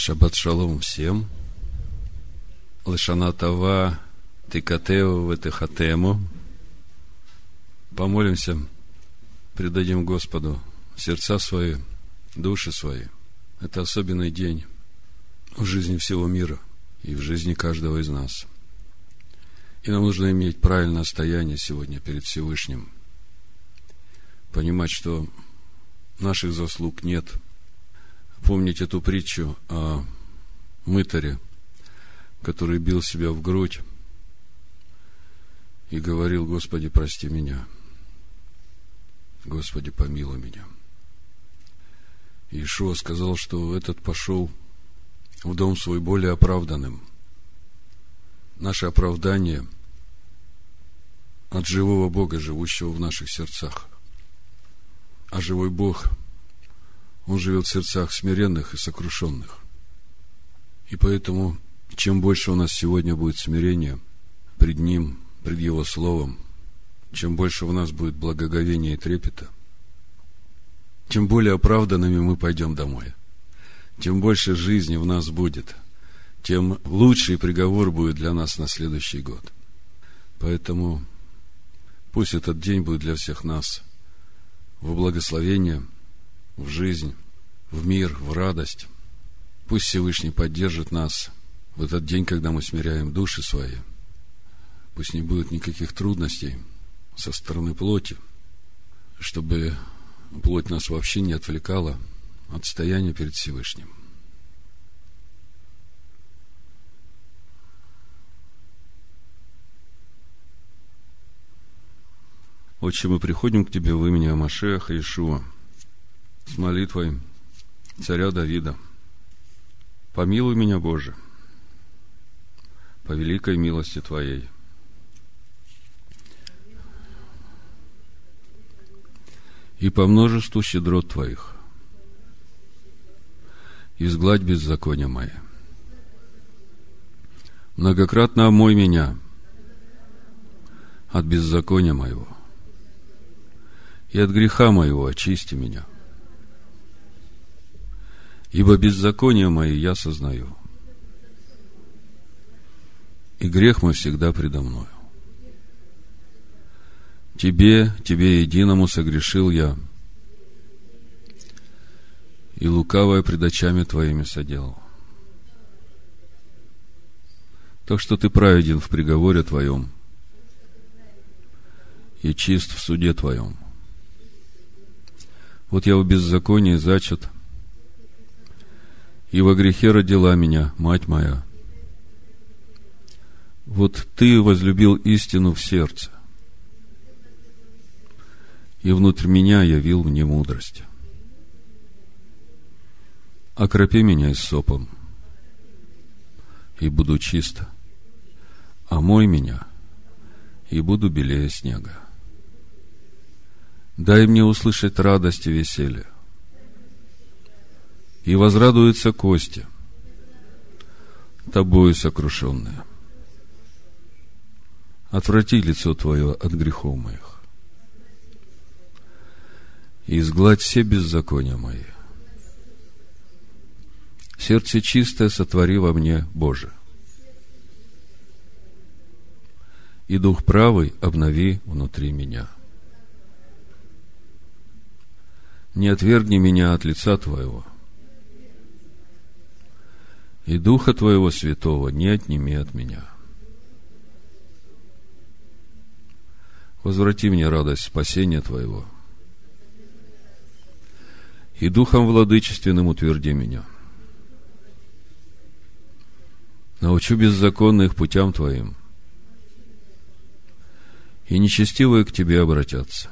Шаббат шалом всем. Лышана Тава, Тикатео, Ветехатему. Помолимся, предадим Господу сердца свои, души свои. Это особенный день в жизни всего мира и в жизни каждого из нас. И нам нужно иметь правильное стояние сегодня перед Всевышним. Понимать, что наших заслуг нет. Помнить эту притчу о мытаре, который бил себя в грудь и говорил, Господи, прости меня. Господи, помилуй меня. Иешуа сказал, что этот пошел в дом свой более оправданным. Наше оправдание от живого Бога, живущего в наших сердцах. А живой Бог, Он живет в сердцах смиренных и сокрушенных. И поэтому, чем больше у нас сегодня будет смирения пред Ним, пред Его Словом, чем больше у нас будет благоговения и трепета, тем более оправданными мы пойдем домой. Тем больше жизни в нас будет, тем лучший приговор будет для нас на следующий год. Поэтому пусть этот день будет для всех нас в благословение, в жизнь, в мир, в радость. Пусть Всевышний поддержит нас в этот день, когда мы смиряем души свои. Пусть не будет никаких трудностей со стороны плоти, чтобы плоть нас вообще не отвлекала от стояния перед Всевышним. Отче, мы приходим к Тебе в имени Амашеха Ишуа молитвой царя Давида. Помилуй меня, Боже, по великой милости Твоей. И по множеству щедрот Твоих изгладь беззакония мои. Многократно омой меня от беззакония моего – и от греха моего очисти меня. Ибо беззаконие мои я сознаю, и грех мой всегда предо мною. Тебе, Тебе единому согрешил я, и лукавое пред очами Твоими соделал. Так что Ты праведен в приговоре Твоем и чист в суде Твоем – вот я в беззаконии зачат, и во грехе родила меня мать моя. Вот ты возлюбил истину в сердце, и внутрь меня явил мне мудрость. Окропи меня сопом, и буду чисто, омой меня, и буду белее снега. Дай мне услышать радость и веселье. И возрадуются кости, тобою сокрушенные. Отврати лицо Твое от грехов моих. И изгладь все беззакония мои. Сердце чистое сотвори во мне, Боже. И дух правый обнови внутри меня. — не отвергни меня от лица Твоего. И Духа Твоего Святого не отними от меня. Возврати мне радость спасения Твоего. И Духом Владычественным утверди меня. Научу беззаконных путям Твоим, и нечестивые к Тебе обратятся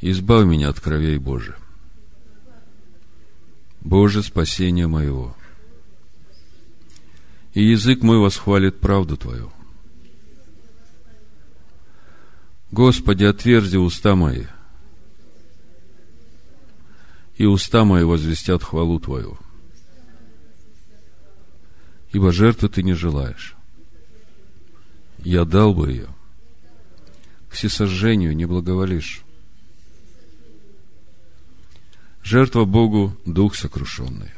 избавь меня от кровей Божия. Боже, спасение моего. И язык мой восхвалит правду Твою. Господи, отверзи уста мои, и уста мои возвестят хвалу Твою. Ибо жертвы Ты не желаешь. Я дал бы ее. К всесожжению не благоволишь. Жертва Богу – дух сокрушенный.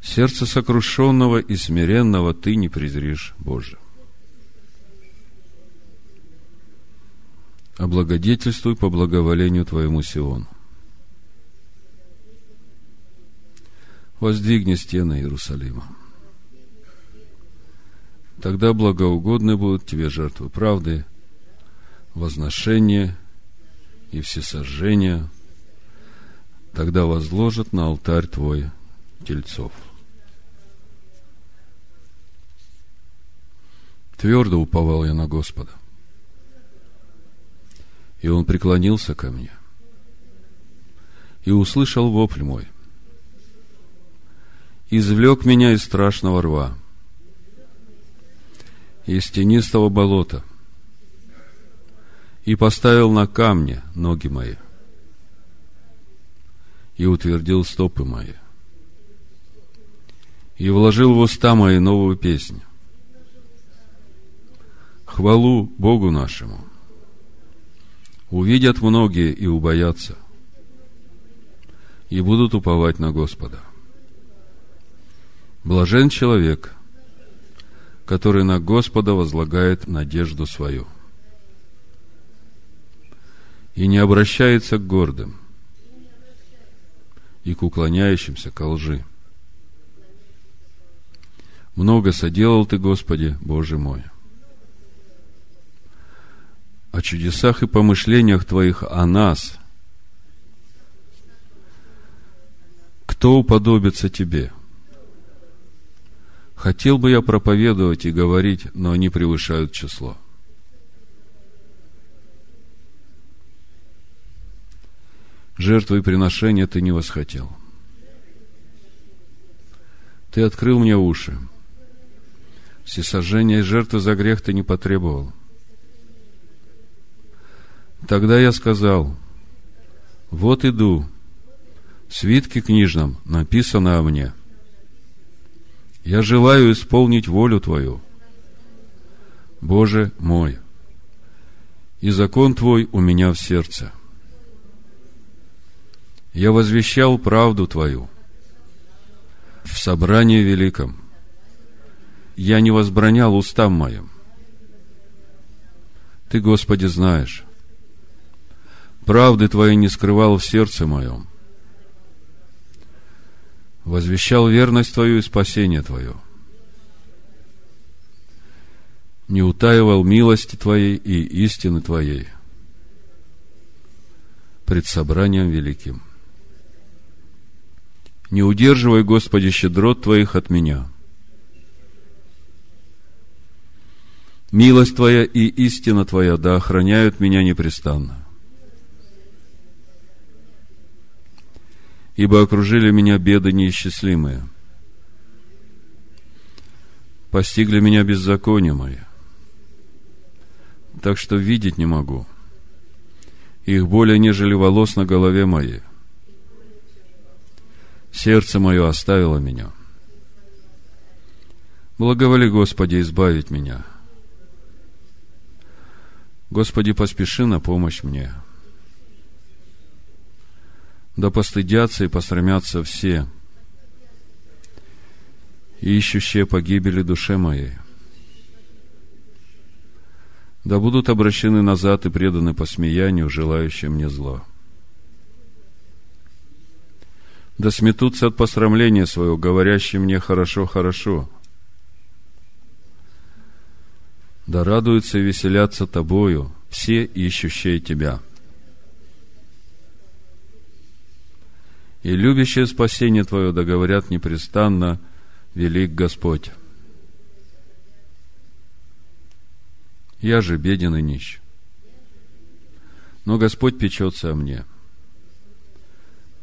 Сердце сокрушенного и смиренного ты не презришь, Боже. Облагодетельствуй по благоволению Твоему Сиону. Воздвигни стены Иерусалима. Тогда благоугодны будут Тебе жертвы правды, возношения и всесожжения. Тогда возложат на алтарь Твой тельцов. Твердо уповал я на Господа. И Он преклонился ко мне и услышал вопль мой. Извлек меня из страшного рва, из тенистого болота, и поставил на камне ноги мои, и утвердил стопы мои, и вложил в уста мои новую песню хвалу Богу нашему. Увидят многие и убоятся, и будут уповать на Господа. Блажен человек, который на Господа возлагает надежду свою и не обращается к гордым и к уклоняющимся ко лжи. Много соделал ты, Господи, Боже мой – о чудесах и помышлениях Твоих о нас. Кто уподобится Тебе? Хотел бы я проповедовать и говорить, но они превышают число. Жертвы и приношения ты не восхотел. Ты открыл мне уши. Всесожжение и жертвы за грех ты не потребовал. Тогда я сказал, вот иду, в свитке книжном написано о мне. Я желаю исполнить волю Твою, Боже мой, и закон Твой у меня в сердце. Я возвещал правду Твою в собрании великом. Я не возбранял устам моим. Ты, Господи, знаешь, правды Твоей не скрывал в сердце моем. Возвещал верность Твою и спасение Твое. Не утаивал милости Твоей и истины Твоей пред собранием великим. Не удерживай, Господи, щедрот Твоих от меня. Милость Твоя и истина Твоя да охраняют меня непрестанно. ибо окружили меня беды неисчислимые. Постигли меня беззакония мои, так что видеть не могу. Их более, нежели волос на голове моей. Сердце мое оставило меня. Благоволи, Господи, избавить меня. Господи, поспеши на помощь мне – да постыдятся и посрамятся все, ищущие погибели душе моей. Да будут обращены назад и преданы посмеянию, желающим мне зла. Да сметутся от посрамления своего, говорящим мне хорошо, хорошо. Да радуются и веселятся тобою все ищущие тебя – и любящие спасение Твое, да говорят непрестанно, велик Господь. Я же беден и нищ. Но Господь печется о мне.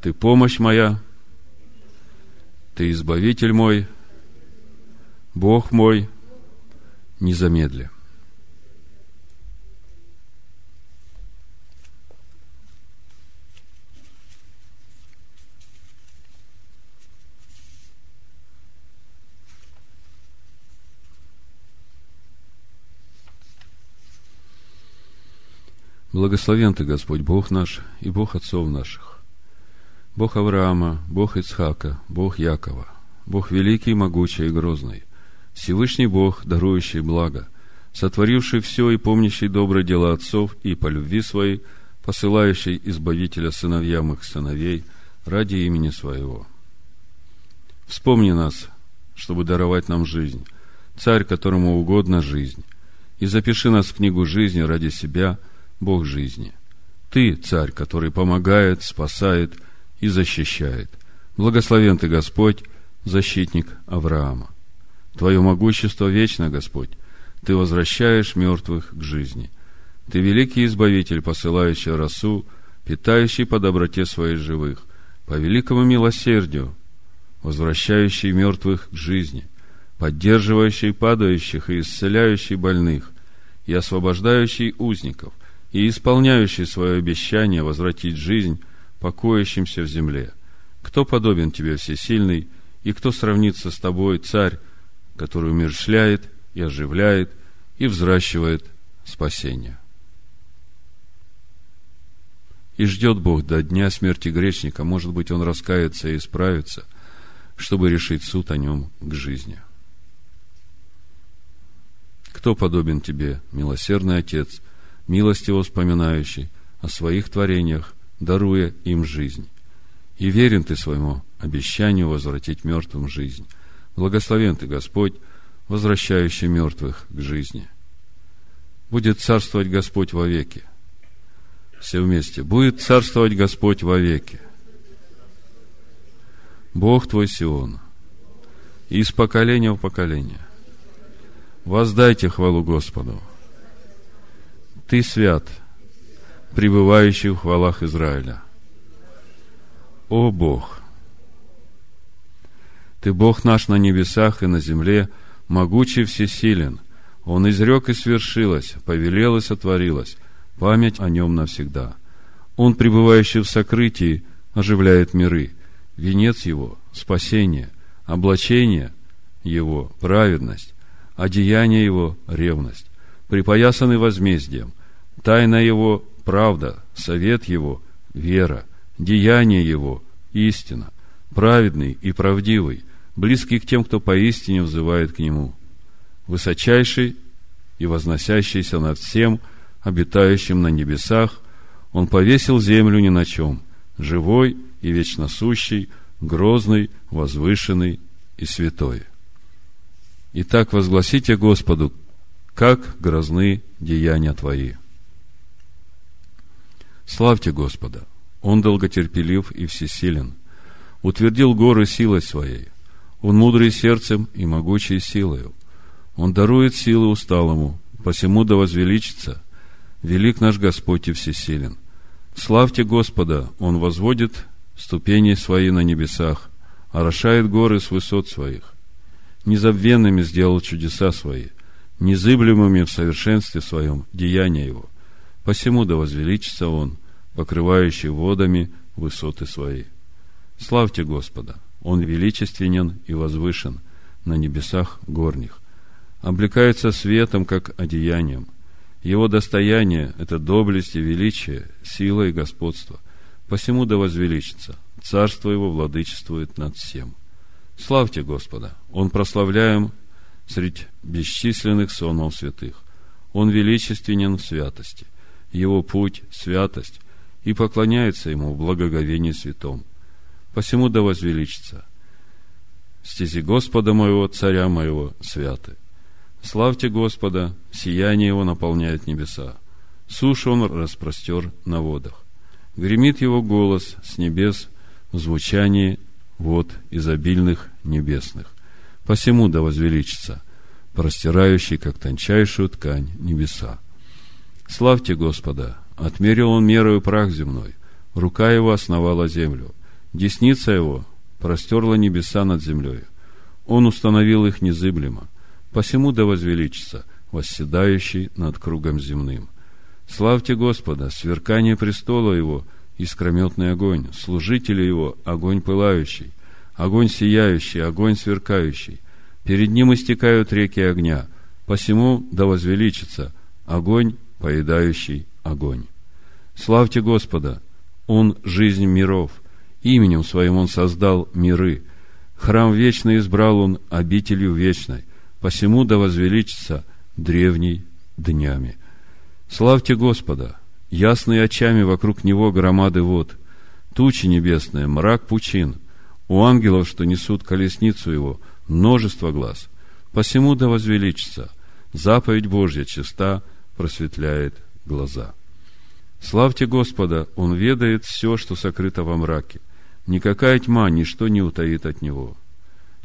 Ты помощь моя, Ты избавитель мой, Бог мой, не замедли. Благословен Ты, Господь, Бог наш и Бог отцов наших, Бог Авраама, Бог Ицхака, Бог Якова, Бог великий, могучий и грозный, Всевышний Бог, дарующий благо, сотворивший все и помнящий добрые дела отцов и по любви своей, посылающий избавителя сыновьям их сыновей ради имени своего. Вспомни нас, чтобы даровать нам жизнь, царь, которому угодно жизнь, и запиши нас в книгу жизни ради себя – Бог жизни. Ты, царь, который помогает, спасает и защищает. Благословен ты, Господь, защитник Авраама. Твое могущество вечно, Господь. Ты возвращаешь мертвых к жизни. Ты великий избавитель, посылающий росу, питающий по доброте своих живых, по великому милосердию, возвращающий мертвых к жизни, поддерживающий падающих и исцеляющий больных, и освобождающий узников – и исполняющий свое обещание возвратить жизнь покоящимся в земле. Кто подобен тебе, всесильный, и кто сравнится с тобой, царь, который умершляет и оживляет и взращивает спасение? И ждет Бог до дня смерти грешника, может быть, он раскается и исправится, чтобы решить суд о нем к жизни. Кто подобен тебе, милосердный Отец – милостиво вспоминающий о своих творениях, даруя им жизнь. И верен ты своему обещанию возвратить мертвым жизнь. Благословен ты, Господь, возвращающий мертвых к жизни. Будет царствовать Господь вовеки. Все вместе. Будет царствовать Господь вовеки. Бог твой Сион. Из поколения в поколение. Воздайте хвалу Господу. Ты свят, пребывающий в хвалах Израиля. О Бог! Ты Бог наш на небесах и на земле, могучий всесилен. Он изрек и свершилось, повелел и сотворилось, память о нем навсегда. Он, пребывающий в сокрытии, оживляет миры. Венец его – спасение, облачение его – праведность, одеяние его – ревность припоясаны возмездием. Тайна его – правда, совет его – вера, деяние его – истина, праведный и правдивый, близкий к тем, кто поистине взывает к нему, высочайший и возносящийся над всем, обитающим на небесах, он повесил землю ни на чем, живой и вечно сущий, грозный, возвышенный и святой. Итак, возгласите Господу, как грозны деяния Твои. Славьте Господа! Он долготерпелив и всесилен. Утвердил горы силой Своей. Он мудрый сердцем и могучей силою. Он дарует силы усталому, посему да возвеличится. Велик наш Господь и всесилен. Славьте Господа! Он возводит ступени Свои на небесах, орошает горы с высот Своих. Незабвенными сделал чудеса Свои – незыблемыми в совершенстве своем деяния его. Посему да возвеличится он, покрывающий водами высоты свои. Славьте Господа! Он величественен и возвышен на небесах горних. Облекается светом, как одеянием. Его достояние – это доблесть и величие, сила и господство. Посему да возвеличится. Царство его владычествует над всем. Славьте Господа! Он прославляем среди бесчисленных сонмов святых. Он величественен в святости. Его путь – святость, и поклоняется ему в благоговении святом. Посему да возвеличится. Стези Господа моего, царя моего, святы. Славьте Господа, сияние его наполняет небеса. Сушу он распростер на водах. Гремит его голос с небес в звучании вод изобильных небесных. Посему да возвеличится, простирающий, как тончайшую ткань, небеса. Славьте Господа! Отмерил он мерою прах земной, рука его основала землю, десница его простерла небеса над землей. Он установил их незыблемо, посему да возвеличится, восседающий над кругом земным. Славьте Господа, сверкание престола его, искрометный огонь, служители его, огонь пылающий, огонь сияющий, огонь сверкающий. Перед ним истекают реки огня, посему да возвеличится огонь, поедающий огонь. Славьте Господа! Он – жизнь миров. Именем Своим Он создал миры. Храм вечный избрал Он обителью вечной. Посему да возвеличится древний днями. Славьте Господа! Ясные очами вокруг Него громады вод. Тучи небесные, мрак пучин. У ангелов, что несут колесницу Его, множество глаз. Посему да возвеличится. Заповедь Божья чиста просветляет глаза. Славьте Господа, Он ведает все, что сокрыто во мраке. Никакая тьма ничто не утаит от Него.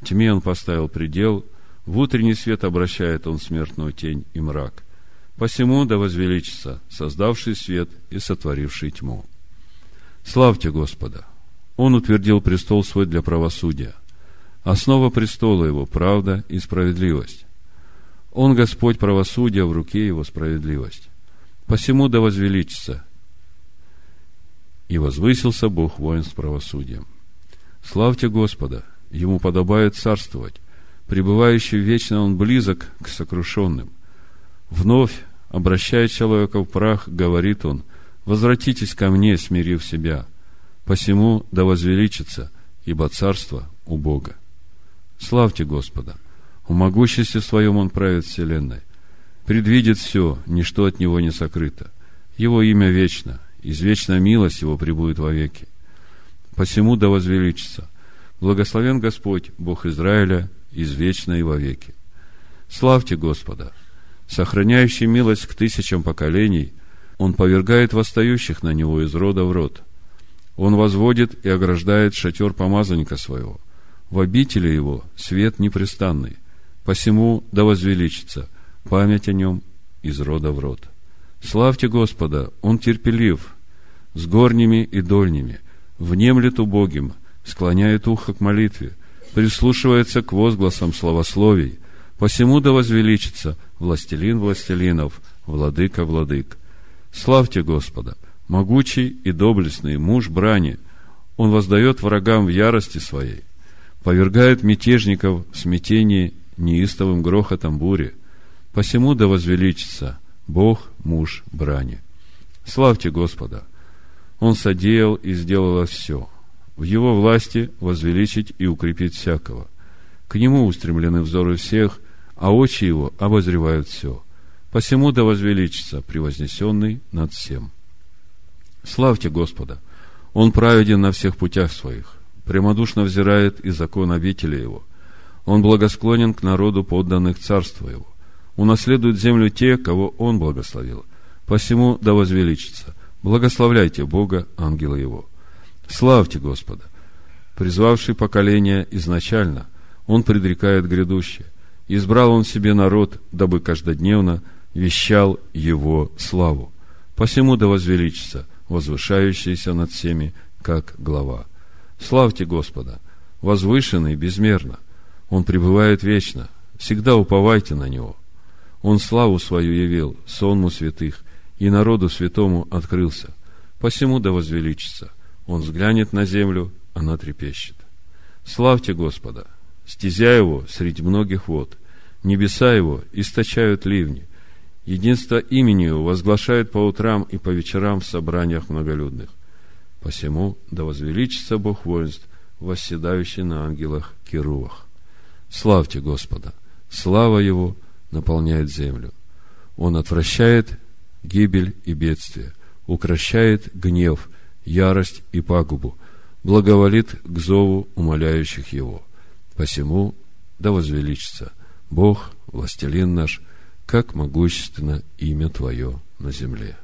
Тьме Он поставил предел, в утренний свет обращает Он смертную тень и мрак. Посему да возвеличится, создавший свет и сотворивший тьму. Славьте Господа! Он утвердил престол свой для правосудия. Основа престола его – правда и справедливость. Он Господь правосудия, в руке его справедливость. Посему да возвеличится и возвысился Бог воин с правосудием. Славьте Господа, Ему подобает царствовать, пребывающий вечно Он близок к сокрушенным. Вновь, обращая человека в прах, говорит Он, «Возвратитесь ко мне, смирив себя, посему да возвеличится, ибо царство у Бога». Славьте Господа! В могуществе своем Он правит вселенной. Предвидит все, ничто от Него не сокрыто. Его имя вечно, извечная милость Его пребудет вовеки. Посему да возвеличится. Благословен Господь, Бог Израиля, извечно и вовеки. Славьте Господа! Сохраняющий милость к тысячам поколений, Он повергает восстающих на Него из рода в род. Он возводит и ограждает шатер помазанника своего. В обители Его свет непрестанный. Посему да возвеличится память о Нем из рода в род. Славьте Господа, Он терпелив, с горними и дольними, внемлет убогим, склоняет ухо к молитве, прислушивается к возгласам славословий, посему да возвеличится властелин властелинов, владыка владык. Славьте Господа, могучий и доблестный муж брани, он воздает врагам в ярости своей, повергает мятежников в смятении неистовым грохотом бури, посему да возвеличится – Бог – муж брани. Славьте Господа! Он содеял и сделал все. В Его власти возвеличить и укрепить всякого. К Нему устремлены взоры всех, а очи Его обозревают все. Посему да возвеличится превознесенный над всем. Славьте Господа! Он праведен на всех путях своих, прямодушно взирает и закон обители Его. Он благосклонен к народу подданных царства Его унаследуют землю те, кого Он благословил. Посему да возвеличится. Благословляйте Бога, ангела Его. Славьте Господа! Призвавший поколение изначально, Он предрекает грядущее. Избрал Он себе народ, дабы каждодневно вещал Его славу. Посему да возвеличится, возвышающийся над всеми, как глава. Славьте Господа! Возвышенный безмерно. Он пребывает вечно. Всегда уповайте на Него. Он славу свою явил, сонму святых, и народу святому открылся. Посему да возвеличится. Он взглянет на землю, она трепещет. Славьте Господа! Стезя его среди многих вод, небеса его источают ливни. Единство имени его возглашают по утрам и по вечерам в собраниях многолюдных. Посему да возвеличится Бог воинств, восседающий на ангелах Кирувах. Славьте Господа! Слава Его – наполняет землю. Он отвращает гибель и бедствие, укращает гнев, ярость и пагубу, благоволит к зову умоляющих его. Посему да возвеличится Бог, властелин наш, как могущественно имя Твое на земле.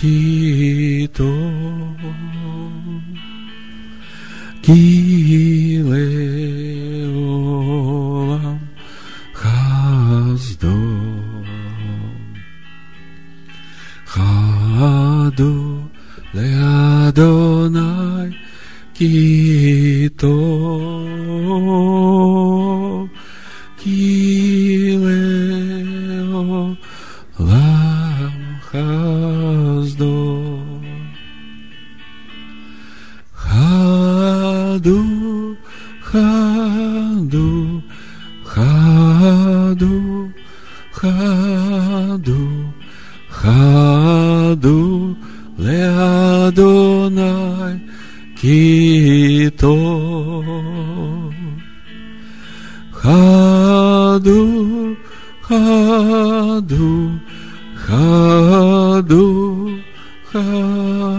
He Rado, Rado, Rado, Rado, Rado, Leadonai, Quito. Rado, Rado, Rado, Rado.